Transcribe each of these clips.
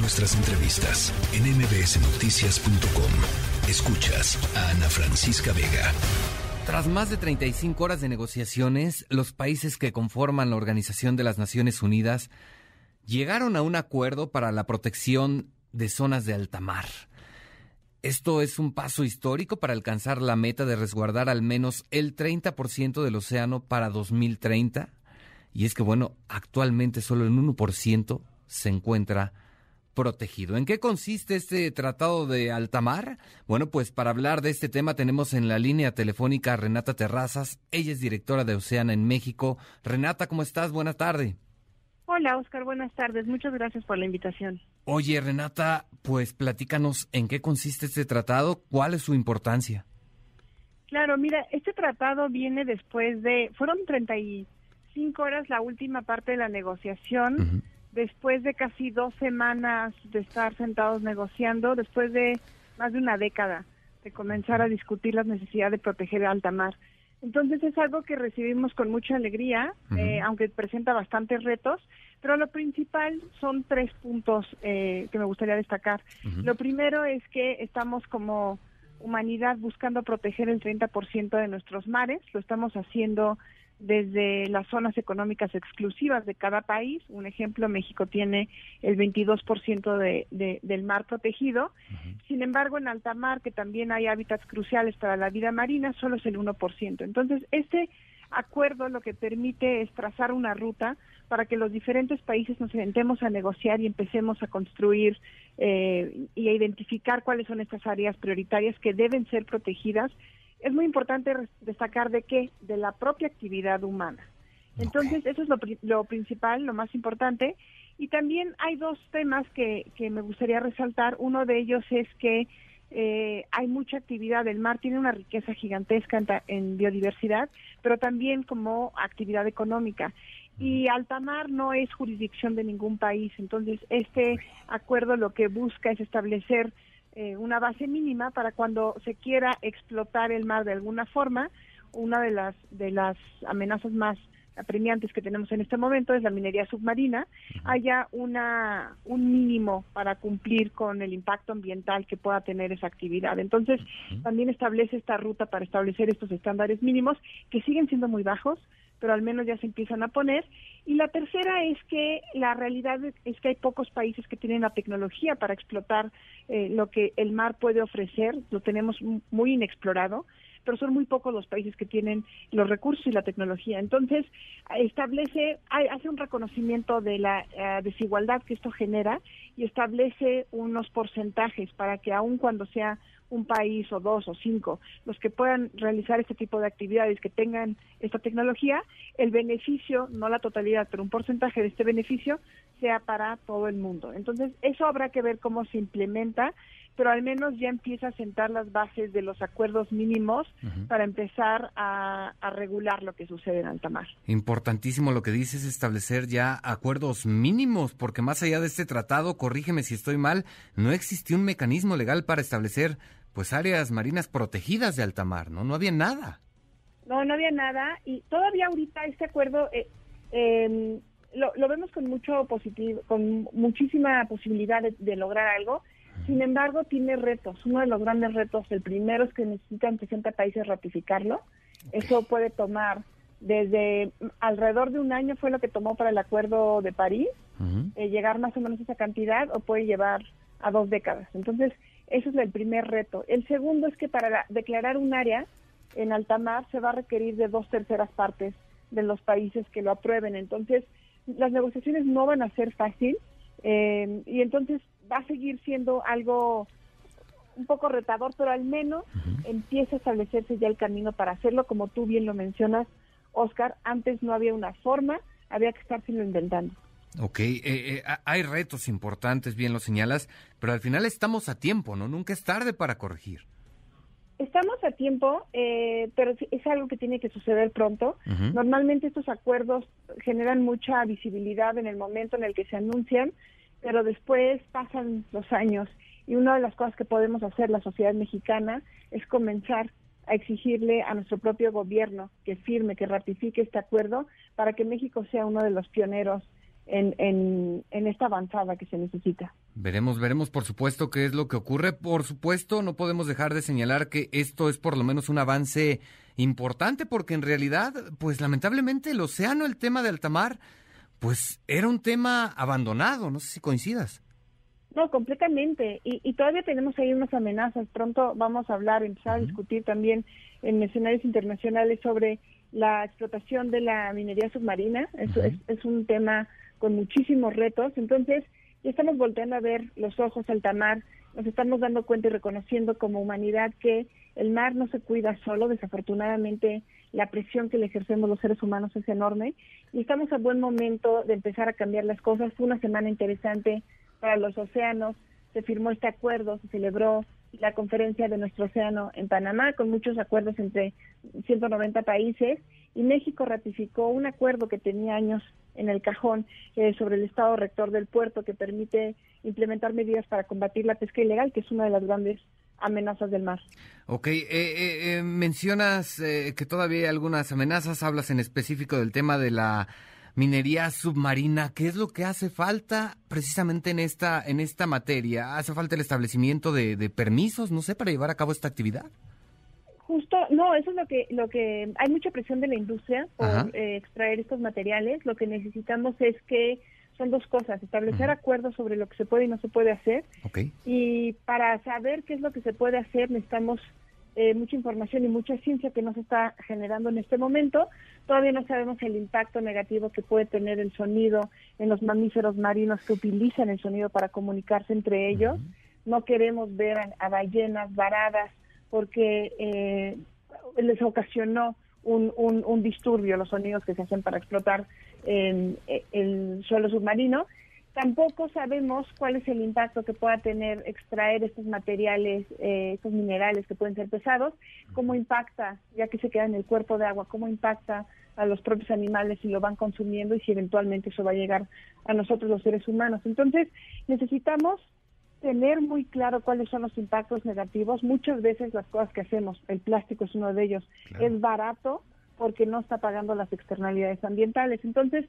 Nuestras entrevistas en mbsnoticias.com. Escuchas a Ana Francisca Vega. Tras más de 35 horas de negociaciones, los países que conforman la Organización de las Naciones Unidas llegaron a un acuerdo para la protección de zonas de alta mar. Esto es un paso histórico para alcanzar la meta de resguardar al menos el 30% del océano para 2030. Y es que, bueno, actualmente solo el 1% se encuentra protegido. ¿En qué consiste este tratado de alta mar? Bueno, pues para hablar de este tema tenemos en la línea telefónica a Renata Terrazas. Ella es directora de Oceana en México. Renata, ¿cómo estás? Buenas tardes. Hola, Oscar. Buenas tardes. Muchas gracias por la invitación. Oye, Renata, pues platícanos en qué consiste este tratado, cuál es su importancia. Claro, mira, este tratado viene después de, fueron 35 horas la última parte de la negociación después de casi dos semanas de estar sentados negociando, después de más de una década de comenzar a discutir la necesidad de proteger el alta mar. Entonces es algo que recibimos con mucha alegría, eh, aunque presenta bastantes retos, pero lo principal son tres puntos eh, que me gustaría destacar. Lo primero es que estamos como humanidad buscando proteger el 30% de nuestros mares, lo estamos haciendo desde las zonas económicas exclusivas de cada país. Un ejemplo, México tiene el 22% de, de, del mar protegido. Sin embargo, en alta mar, que también hay hábitats cruciales para la vida marina, solo es el 1%. Entonces, este acuerdo lo que permite es trazar una ruta para que los diferentes países nos sentemos a negociar y empecemos a construir eh, y a identificar cuáles son estas áreas prioritarias que deben ser protegidas es muy importante destacar de qué, de la propia actividad humana. Entonces, eso es lo, principal, lo más importante. Y también hay dos temas que, que me gustaría resaltar. Uno de ellos es que eh, hay mucha actividad. El mar tiene una riqueza gigantesca en, biodiversidad, pero también como actividad económica. Y alta mar no es jurisdicción de ningún país. Entonces, este acuerdo lo que busca es establecer eh, una base mínima para cuando se quiera explotar el mar de alguna forma. Una de las de las amenazas más apremiantes que tenemos en este momento es la minería submarina, haya una un mínimo para cumplir con el impacto ambiental que pueda tener esa actividad. Entonces, también establece esta ruta para establecer estos estándares mínimos que siguen siendo muy bajos, pero al menos ya se empiezan a poner. Y la tercera es que la realidad es que hay pocos países que tienen la tecnología para explotar eh, lo que el mar puede ofrecer, lo tenemos muy inexplorado, pero son muy pocos los países que tienen los recursos y la tecnología. Entonces, establece, hace un reconocimiento de la eh, desigualdad que esto genera y establece unos porcentajes para que aun cuando sea un país o dos o cinco los que puedan realizar este tipo de actividades que tengan esta tecnología, el beneficio, no la totalidad, pero un porcentaje de este beneficio sea para todo el mundo. Entonces, eso habrá que ver cómo se implementa, pero al menos ya empieza a sentar las bases de los acuerdos mínimos para empezar a, a, regular lo que sucede en alta mar. Importantísimo lo que dices, establecer ya acuerdos mínimos, porque más allá de este tratado, corrígeme si estoy mal, no existió un mecanismo legal para establecer pues áreas marinas protegidas de alta mar, ¿no? No había nada. No, no había nada y todavía ahorita este acuerdo eh, em, lo, vemos con mucho positivo, con muchísima posibilidad de, lograr algo. Sin embargo, tiene retos. Uno de los grandes retos, el primero es que necesitan 60 países ratificarlo. Eso puede tomar desde alrededor de un año fue lo que tomó para el Acuerdo de París, eh, llegar más o menos a esa cantidad o puede llevar a dos décadas. Entonces, ese es el primer reto. El segundo es que para declarar un área en alta mar se va a requerir de dos terceras partes de los países que lo aprueben. Entonces, las negociaciones no van a ser fácil eh, y entonces va a seguir siendo algo un poco retador, pero al menos empieza a establecerse ya el camino para hacerlo, como tú bien lo mencionas, Oscar. Antes no había una forma, había que estárselo inventando. Ok, eh, eh, hay retos importantes, bien lo señalas, pero al final estamos a tiempo, ¿no? Nunca es tarde para corregir. Estamos a tiempo, eh, pero es algo que tiene que suceder pronto. Normalmente estos acuerdos generan mucha visibilidad en el momento en el que se anuncian, pero después pasan los años y una de las cosas que podemos hacer la sociedad mexicana es comenzar a exigirle a nuestro propio gobierno que firme, que ratifique este acuerdo para que México sea uno de los pioneros en, en, en esta avanzada que se necesita. Veremos, veremos por supuesto qué es lo que ocurre. Por supuesto, no podemos dejar de señalar que esto es por lo menos un avance importante porque en realidad, pues lamentablemente el océano, el tema de altamar, pues era un tema abandonado, no sé si coincidas. No, completamente. Y, y todavía tenemos ahí unas amenazas. Pronto vamos a hablar, empezar a discutir también en escenarios internacionales sobre la explotación de la minería submarina. Es, es, es un tema con muchísimos retos. Entonces, ya estamos volteando a ver los ojos al tamar, nos estamos dando cuenta y reconociendo como humanidad que el mar no se cuida solo, desafortunadamente la presión que le ejercemos los seres humanos es enorme y estamos a buen momento de empezar a cambiar las cosas. Fue una semana interesante para los océanos, se firmó este acuerdo, se celebró la conferencia de nuestro océano en Panamá con muchos acuerdos entre 190 países y México ratificó un acuerdo que tenía años en el cajón eh, sobre el estado rector del puerto que permite implementar medidas para combatir la pesca ilegal, que es una de las grandes amenazas del mar. Ok, eh, eh, eh mencionas eh, que todavía hay algunas amenazas, hablas en específico del tema de la minería submarina. ¿Qué es lo que hace falta precisamente en esta, en esta materia? ¿Hace falta el establecimiento de, de permisos, no sé, para llevar a cabo esta actividad? Justo, no, eso es lo que, lo que, hay mucha presión de la industria por eh, extraer estos materiales. Lo que necesitamos es que son dos cosas, establecer acuerdos sobre lo que se puede y no se puede hacer. Okay. Y para saber qué es lo que se puede hacer necesitamos eh, mucha información y mucha ciencia que nos está generando en este momento. Todavía no sabemos el impacto negativo que puede tener el sonido en los mamíferos marinos que utilizan el sonido para comunicarse entre ellos. Uh -huh. No queremos ver a, a ballenas varadas porque eh, les ocasionó un, un, un, disturbio los sonidos que se hacen para explotar en, el suelo submarino. Tampoco sabemos cuál es el impacto que pueda tener extraer estos materiales, eh, estos minerales que pueden ser pesados, cómo impacta, ya que se queda en el cuerpo de agua, cómo impacta a los propios animales si lo van consumiendo y si eventualmente eso va a llegar a nosotros los seres humanos. Entonces, necesitamos tener muy claro cuáles son los impactos negativos. Muchas veces las cosas que hacemos, el plástico es uno de ellos, claro. es barato porque no está pagando las externalidades ambientales. Entonces,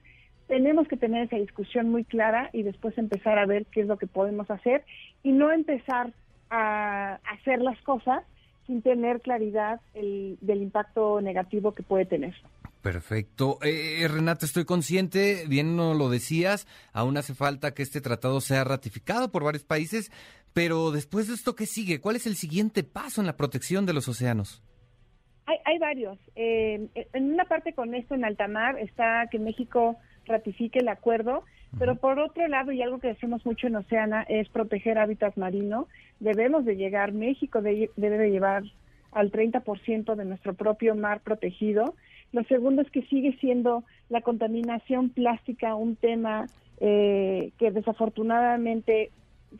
tenemos que tener esa discusión muy clara y después empezar a ver qué es lo que podemos hacer y no empezar a hacer las cosas sin tener claridad el, del impacto negativo que puede tener. Perfecto. Eh, Renata, estoy consciente, bien no lo decías, aún hace falta que este tratado sea ratificado por varios países, pero después de esto, ¿qué sigue? ¿Cuál es el siguiente paso en la protección de los océanos? Hay, hay varios. Eh, en una parte con esto en alta mar está que México ratifique el acuerdo, pero por otro lado, y algo que hacemos mucho en Oceana, es proteger hábitats marinos. Debemos de llegar, México de, debe de llevar al 30% de nuestro propio mar protegido. Lo segundo es que sigue siendo la contaminación plástica un tema eh, que desafortunadamente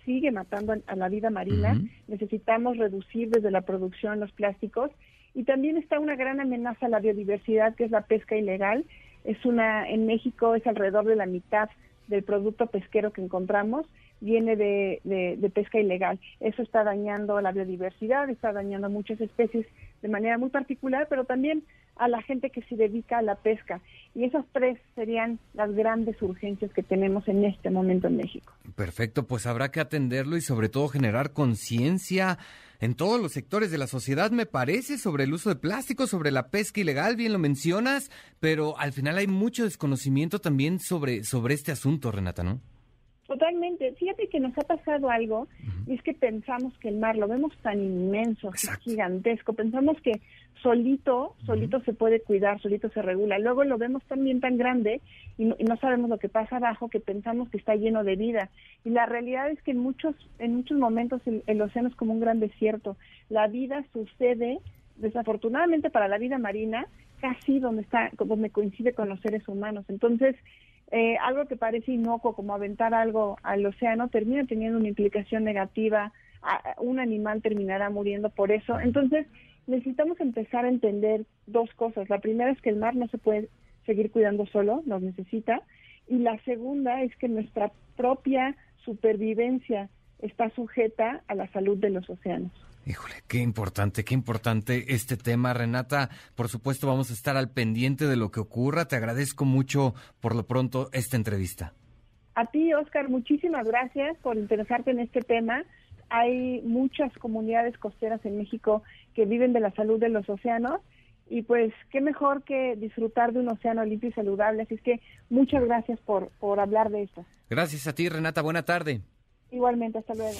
sigue matando a la vida marina. Uh -huh. Necesitamos reducir desde la producción los plásticos. Y también está una gran amenaza a la biodiversidad, que es la pesca ilegal. Es una, en México es alrededor de la mitad del producto pesquero que encontramos viene de, de, de, pesca ilegal. Eso está dañando la biodiversidad, está dañando muchas especies de manera muy particular, pero también a la gente que se dedica a la pesca. Y esas tres serían las grandes urgencias que tenemos en este momento en México. Perfecto, pues habrá que atenderlo y sobre todo generar conciencia en todos los sectores de la sociedad, me parece, sobre el uso de plástico, sobre la pesca ilegal, bien lo mencionas, pero al final hay mucho desconocimiento también sobre, sobre este asunto, Renata, ¿no? Totalmente. Fíjate que nos ha pasado algo, y es que pensamos que el mar lo vemos tan inmenso, gigantesco, pensamos que solito, solito uh -huh. se puede cuidar, solito se regula. Luego lo vemos también tan grande y no, y no, sabemos lo que pasa abajo que pensamos que está lleno de vida. Y la realidad es que en muchos, en muchos momentos el, el océano es como un gran desierto. La vida sucede, desafortunadamente para la vida marina, casi donde está, donde coincide con los seres humanos. Entonces, eh, algo que parece inocuo como aventar algo al océano termina teniendo una implicación negativa, a, un animal terminará muriendo por eso. Entonces, necesitamos empezar a entender dos cosas. La primera es que el mar no se puede seguir cuidando solo, nos necesita. Y la segunda es que nuestra propia supervivencia está sujeta a la salud de los océanos. Híjole, qué importante, qué importante este tema, Renata. Por supuesto, vamos a estar al pendiente de lo que ocurra. Te agradezco mucho por lo pronto esta entrevista. A ti, Oscar, muchísimas gracias por interesarte en este tema. Hay muchas comunidades costeras en México que viven de la salud de los océanos y pues qué mejor que disfrutar de un océano limpio y saludable. Así es que muchas gracias por, por hablar de esto. Gracias a ti, Renata. Buena tarde. Igualmente, hasta luego.